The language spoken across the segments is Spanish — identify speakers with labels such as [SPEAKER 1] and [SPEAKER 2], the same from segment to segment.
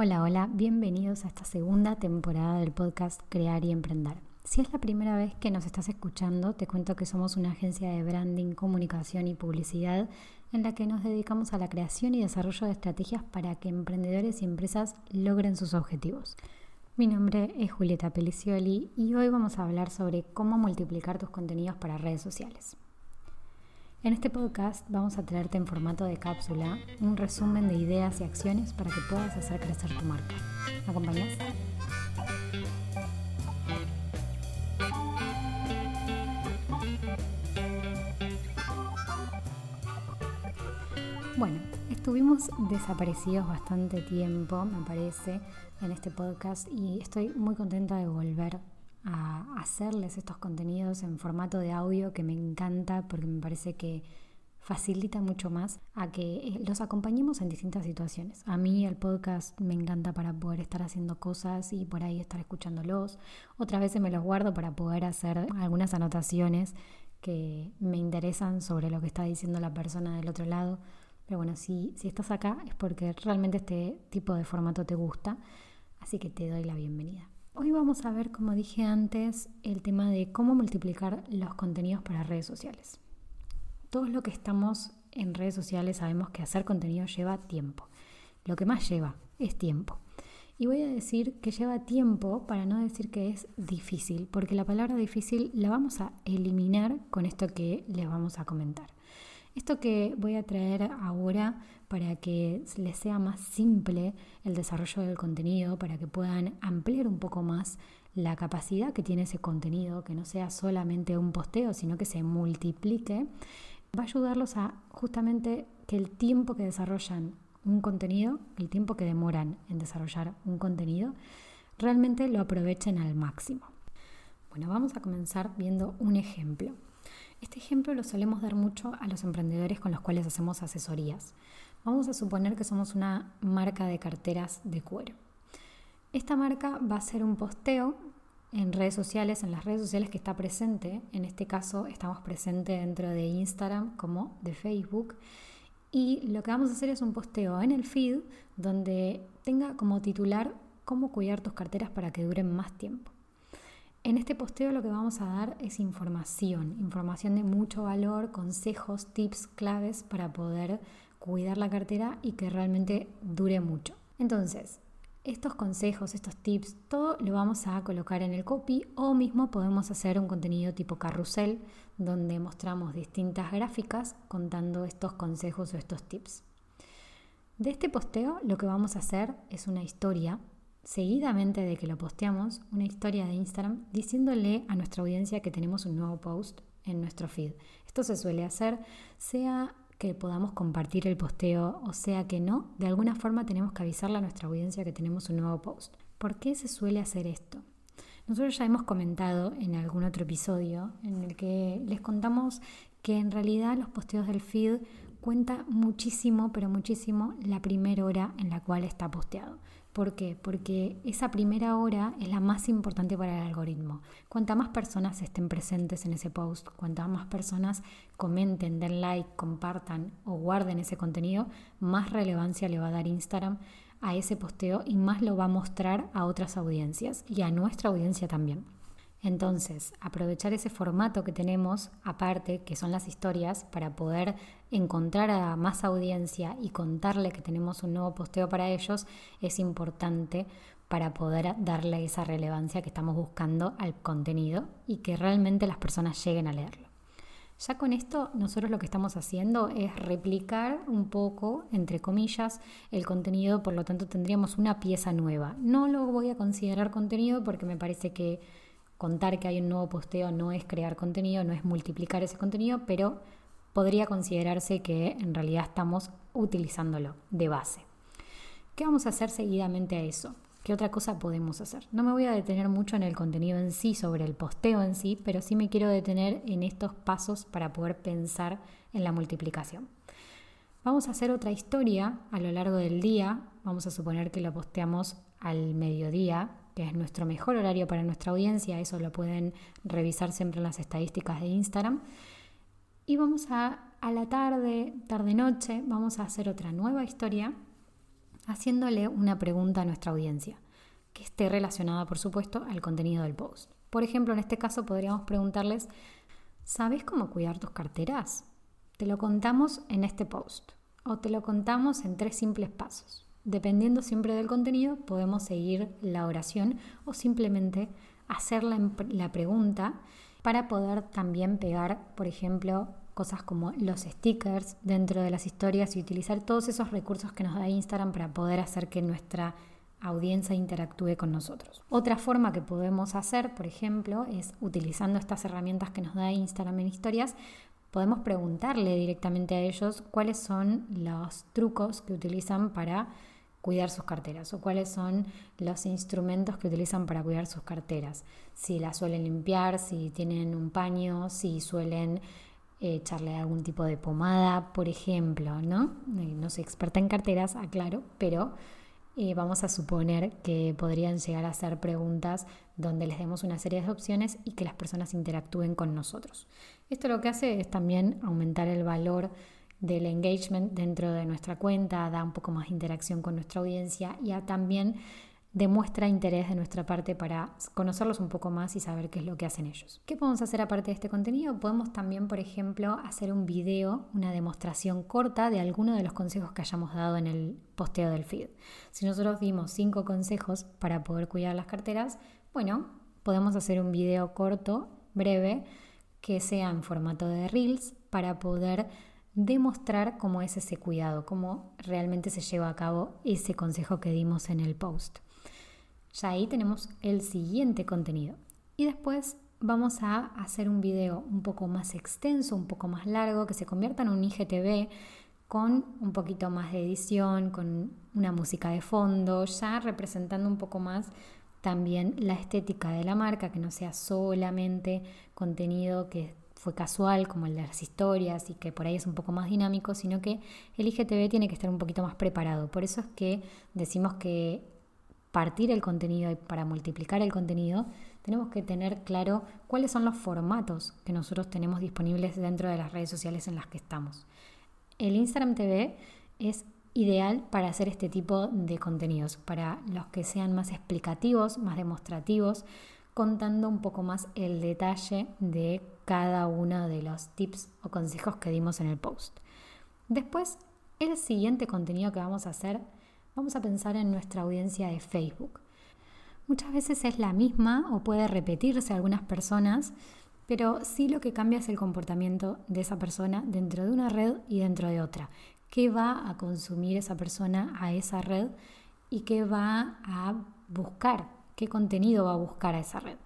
[SPEAKER 1] Hola, hola, bienvenidos a esta segunda temporada del podcast Crear y Emprender. Si es la primera vez que nos estás escuchando, te cuento que somos una agencia de branding, comunicación y publicidad en la que nos dedicamos a la creación y desarrollo de estrategias para que emprendedores y empresas logren sus objetivos. Mi nombre es Julieta Pelicioli y hoy vamos a hablar sobre cómo multiplicar tus contenidos para redes sociales. En este podcast vamos a traerte en formato de cápsula un resumen de ideas y acciones para que puedas hacer crecer tu marca. ¿Me acompañas? Bueno, estuvimos desaparecidos bastante tiempo, me parece, en este podcast y estoy muy contenta de volver a hacerles estos contenidos en formato de audio que me encanta porque me parece que facilita mucho más a que eh, los acompañemos en distintas situaciones. A mí el podcast me encanta para poder estar haciendo cosas y por ahí estar escuchándolos. Otras veces me los guardo para poder hacer algunas anotaciones que me interesan sobre lo que está diciendo la persona del otro lado. Pero bueno, si, si estás acá es porque realmente este tipo de formato te gusta, así que te doy la bienvenida. Hoy vamos a ver, como dije antes, el tema de cómo multiplicar los contenidos para redes sociales. Todos los que estamos en redes sociales sabemos que hacer contenido lleva tiempo. Lo que más lleva es tiempo. Y voy a decir que lleva tiempo para no decir que es difícil, porque la palabra difícil la vamos a eliminar con esto que les vamos a comentar. Esto que voy a traer ahora para que les sea más simple el desarrollo del contenido, para que puedan ampliar un poco más la capacidad que tiene ese contenido, que no sea solamente un posteo, sino que se multiplique, va a ayudarlos a justamente que el tiempo que desarrollan un contenido, el tiempo que demoran en desarrollar un contenido, realmente lo aprovechen al máximo. Bueno, vamos a comenzar viendo un ejemplo. Este ejemplo lo solemos dar mucho a los emprendedores con los cuales hacemos asesorías. Vamos a suponer que somos una marca de carteras de cuero. Esta marca va a ser un posteo en redes sociales, en las redes sociales que está presente. En este caso estamos presentes dentro de Instagram como de Facebook. Y lo que vamos a hacer es un posteo en el feed donde tenga como titular cómo cuidar tus carteras para que duren más tiempo. En este posteo lo que vamos a dar es información, información de mucho valor, consejos, tips, claves para poder cuidar la cartera y que realmente dure mucho. Entonces, estos consejos, estos tips, todo lo vamos a colocar en el copy o mismo podemos hacer un contenido tipo carrusel donde mostramos distintas gráficas contando estos consejos o estos tips. De este posteo lo que vamos a hacer es una historia seguidamente de que lo posteamos, una historia de Instagram diciéndole a nuestra audiencia que tenemos un nuevo post en nuestro feed. Esto se suele hacer, sea que podamos compartir el posteo o sea que no, de alguna forma tenemos que avisarle a nuestra audiencia que tenemos un nuevo post. ¿Por qué se suele hacer esto? Nosotros ya hemos comentado en algún otro episodio en el que les contamos que en realidad los posteos del feed cuenta muchísimo, pero muchísimo la primera hora en la cual está posteado. ¿Por qué? Porque esa primera hora es la más importante para el algoritmo. Cuanta más personas estén presentes en ese post, cuantas más personas comenten, den like, compartan o guarden ese contenido, más relevancia le va a dar Instagram a ese posteo y más lo va a mostrar a otras audiencias y a nuestra audiencia también. Entonces, aprovechar ese formato que tenemos aparte, que son las historias, para poder encontrar a más audiencia y contarle que tenemos un nuevo posteo para ellos, es importante para poder darle esa relevancia que estamos buscando al contenido y que realmente las personas lleguen a leerlo. Ya con esto nosotros lo que estamos haciendo es replicar un poco, entre comillas, el contenido, por lo tanto tendríamos una pieza nueva. No lo voy a considerar contenido porque me parece que contar que hay un nuevo posteo no es crear contenido, no es multiplicar ese contenido, pero podría considerarse que en realidad estamos utilizándolo de base. ¿Qué vamos a hacer seguidamente a eso? ¿Qué otra cosa podemos hacer? No me voy a detener mucho en el contenido en sí, sobre el posteo en sí, pero sí me quiero detener en estos pasos para poder pensar en la multiplicación. Vamos a hacer otra historia a lo largo del día. Vamos a suponer que lo posteamos al mediodía, que es nuestro mejor horario para nuestra audiencia, eso lo pueden revisar siempre en las estadísticas de Instagram. Y vamos a, a la tarde, tarde-noche, vamos a hacer otra nueva historia haciéndole una pregunta a nuestra audiencia, que esté relacionada, por supuesto, al contenido del post. Por ejemplo, en este caso podríamos preguntarles, ¿sabes cómo cuidar tus carteras? Te lo contamos en este post o te lo contamos en tres simples pasos. Dependiendo siempre del contenido, podemos seguir la oración o simplemente hacer la, la pregunta para poder también pegar, por ejemplo, cosas como los stickers dentro de las historias y utilizar todos esos recursos que nos da Instagram para poder hacer que nuestra audiencia interactúe con nosotros. Otra forma que podemos hacer, por ejemplo, es utilizando estas herramientas que nos da Instagram en historias, podemos preguntarle directamente a ellos cuáles son los trucos que utilizan para cuidar sus carteras o cuáles son los instrumentos que utilizan para cuidar sus carteras. Si las suelen limpiar, si tienen un paño, si suelen eh, echarle algún tipo de pomada, por ejemplo, ¿no? No soy experta en carteras, aclaro, pero eh, vamos a suponer que podrían llegar a ser preguntas donde les demos una serie de opciones y que las personas interactúen con nosotros. Esto lo que hace es también aumentar el valor del engagement dentro de nuestra cuenta, da un poco más de interacción con nuestra audiencia y también demuestra interés de nuestra parte para conocerlos un poco más y saber qué es lo que hacen ellos. ¿Qué podemos hacer aparte de este contenido? Podemos también, por ejemplo, hacer un video, una demostración corta de alguno de los consejos que hayamos dado en el posteo del feed. Si nosotros dimos cinco consejos para poder cuidar las carteras, bueno, podemos hacer un video corto, breve, que sea en formato de reels para poder demostrar cómo es ese cuidado, cómo realmente se lleva a cabo ese consejo que dimos en el post. Ya ahí tenemos el siguiente contenido. Y después vamos a hacer un video un poco más extenso, un poco más largo, que se convierta en un IGTV con un poquito más de edición, con una música de fondo, ya representando un poco más también la estética de la marca, que no sea solamente contenido que fue casual como el de las historias y que por ahí es un poco más dinámico, sino que el IGTV tiene que estar un poquito más preparado. Por eso es que decimos que partir el contenido y para multiplicar el contenido, tenemos que tener claro cuáles son los formatos que nosotros tenemos disponibles dentro de las redes sociales en las que estamos. El Instagram TV es ideal para hacer este tipo de contenidos, para los que sean más explicativos, más demostrativos, contando un poco más el detalle de cada uno de los tips o consejos que dimos en el post. Después, el siguiente contenido que vamos a hacer Vamos a pensar en nuestra audiencia de Facebook. Muchas veces es la misma o puede repetirse algunas personas, pero sí lo que cambia es el comportamiento de esa persona dentro de una red y dentro de otra. ¿Qué va a consumir esa persona a esa red y qué va a buscar? ¿Qué contenido va a buscar a esa red?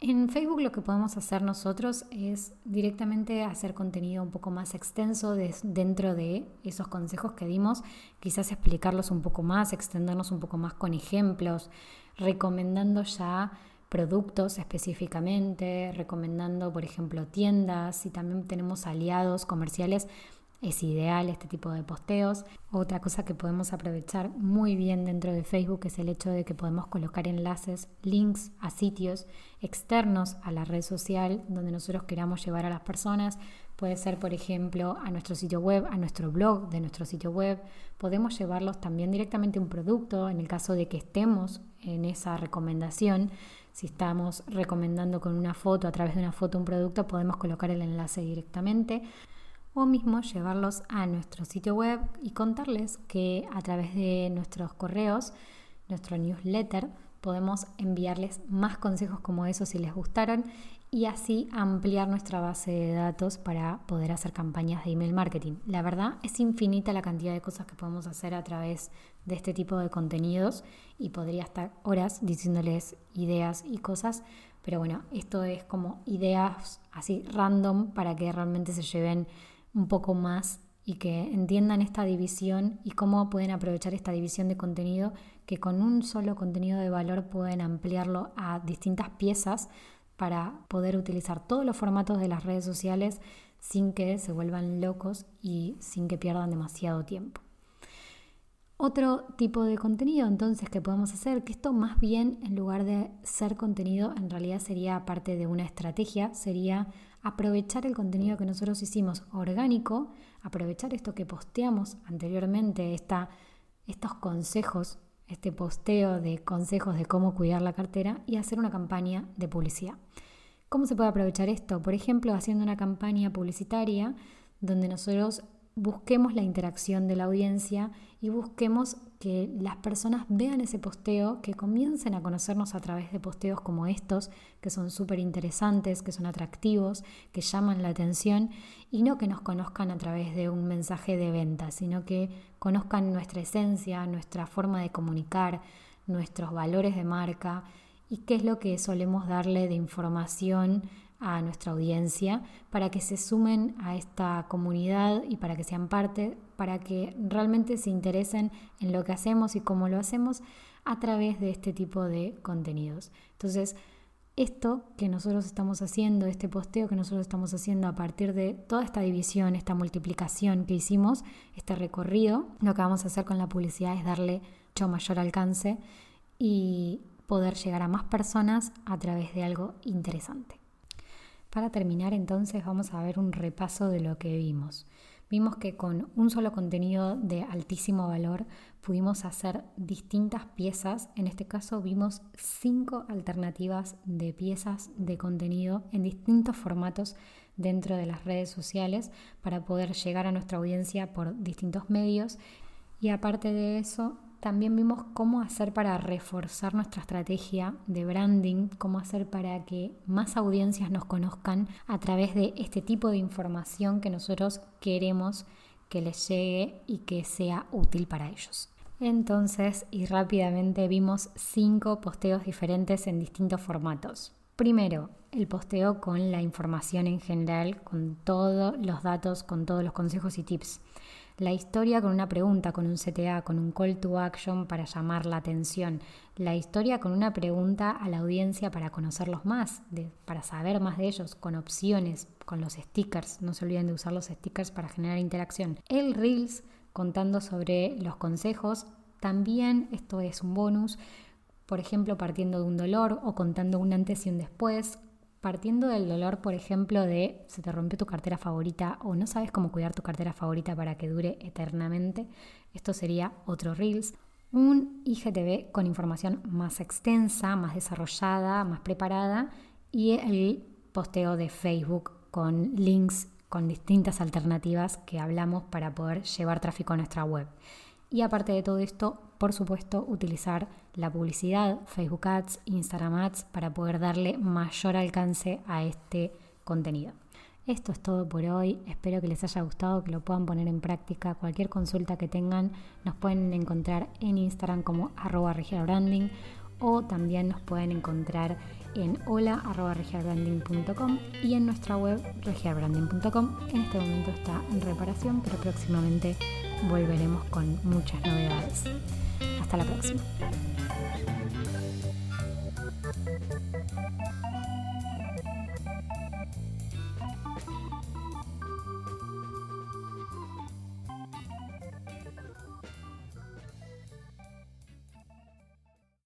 [SPEAKER 1] En Facebook lo que podemos hacer nosotros es directamente hacer contenido un poco más extenso dentro de esos consejos que dimos, quizás explicarlos un poco más, extendernos un poco más con ejemplos, recomendando ya productos específicamente, recomendando, por ejemplo, tiendas y también tenemos aliados comerciales es ideal este tipo de posteos. Otra cosa que podemos aprovechar muy bien dentro de Facebook es el hecho de que podemos colocar enlaces, links a sitios externos a la red social donde nosotros queramos llevar a las personas. Puede ser, por ejemplo, a nuestro sitio web, a nuestro blog de nuestro sitio web. Podemos llevarlos también directamente a un producto en el caso de que estemos en esa recomendación. Si estamos recomendando con una foto, a través de una foto un producto, podemos colocar el enlace directamente mismo llevarlos a nuestro sitio web y contarles que a través de nuestros correos, nuestro newsletter, podemos enviarles más consejos como esos si les gustaron y así ampliar nuestra base de datos para poder hacer campañas de email marketing. La verdad es infinita la cantidad de cosas que podemos hacer a través de este tipo de contenidos y podría estar horas diciéndoles ideas y cosas, pero bueno, esto es como ideas así random para que realmente se lleven un poco más y que entiendan esta división y cómo pueden aprovechar esta división de contenido que con un solo contenido de valor pueden ampliarlo a distintas piezas para poder utilizar todos los formatos de las redes sociales sin que se vuelvan locos y sin que pierdan demasiado tiempo. Otro tipo de contenido entonces que podemos hacer, que esto más bien en lugar de ser contenido, en realidad sería parte de una estrategia, sería aprovechar el contenido que nosotros hicimos orgánico, aprovechar esto que posteamos anteriormente, esta estos consejos, este posteo de consejos de cómo cuidar la cartera y hacer una campaña de publicidad. ¿Cómo se puede aprovechar esto? Por ejemplo, haciendo una campaña publicitaria donde nosotros busquemos la interacción de la audiencia y busquemos que las personas vean ese posteo, que comiencen a conocernos a través de posteos como estos, que son súper interesantes, que son atractivos, que llaman la atención, y no que nos conozcan a través de un mensaje de venta, sino que conozcan nuestra esencia, nuestra forma de comunicar, nuestros valores de marca y qué es lo que solemos darle de información a nuestra audiencia para que se sumen a esta comunidad y para que sean parte, para que realmente se interesen en lo que hacemos y cómo lo hacemos a través de este tipo de contenidos. Entonces, esto que nosotros estamos haciendo, este posteo que nosotros estamos haciendo a partir de toda esta división, esta multiplicación que hicimos, este recorrido, lo que vamos a hacer con la publicidad es darle mucho mayor alcance y poder llegar a más personas a través de algo interesante. Para terminar entonces vamos a ver un repaso de lo que vimos. Vimos que con un solo contenido de altísimo valor pudimos hacer distintas piezas. En este caso vimos cinco alternativas de piezas de contenido en distintos formatos dentro de las redes sociales para poder llegar a nuestra audiencia por distintos medios. Y aparte de eso, también vimos cómo hacer para reforzar nuestra estrategia de branding, cómo hacer para que más audiencias nos conozcan a través de este tipo de información que nosotros queremos que les llegue y que sea útil para ellos. Entonces, y rápidamente vimos cinco posteos diferentes en distintos formatos. Primero, el posteo con la información en general, con todos los datos, con todos los consejos y tips la historia con una pregunta, con un CTA, con un call to action para llamar la atención. La historia con una pregunta a la audiencia para conocerlos más, para saber más de ellos, con opciones, con los stickers. No se olviden de usar los stickers para generar interacción. El Reels contando sobre los consejos. También esto es un bonus. Por ejemplo, partiendo de un dolor o contando un antes y un después, Partiendo del dolor, por ejemplo, de se te rompió tu cartera favorita o no sabes cómo cuidar tu cartera favorita para que dure eternamente, esto sería otro Reels. Un IGTV con información más extensa, más desarrollada, más preparada y el posteo de Facebook con links con distintas alternativas que hablamos para poder llevar tráfico a nuestra web. Y aparte de todo esto, por supuesto, utilizar la publicidad, Facebook Ads, Instagram Ads, para poder darle mayor alcance a este contenido. Esto es todo por hoy. Espero que les haya gustado, que lo puedan poner en práctica. Cualquier consulta que tengan nos pueden encontrar en Instagram como arroba branding o también nos pueden encontrar en hola.regiabranding.com y en nuestra web regiabranding.com. En este momento está en reparación, pero próximamente volveremos con muchas novedades. Hasta la próxima.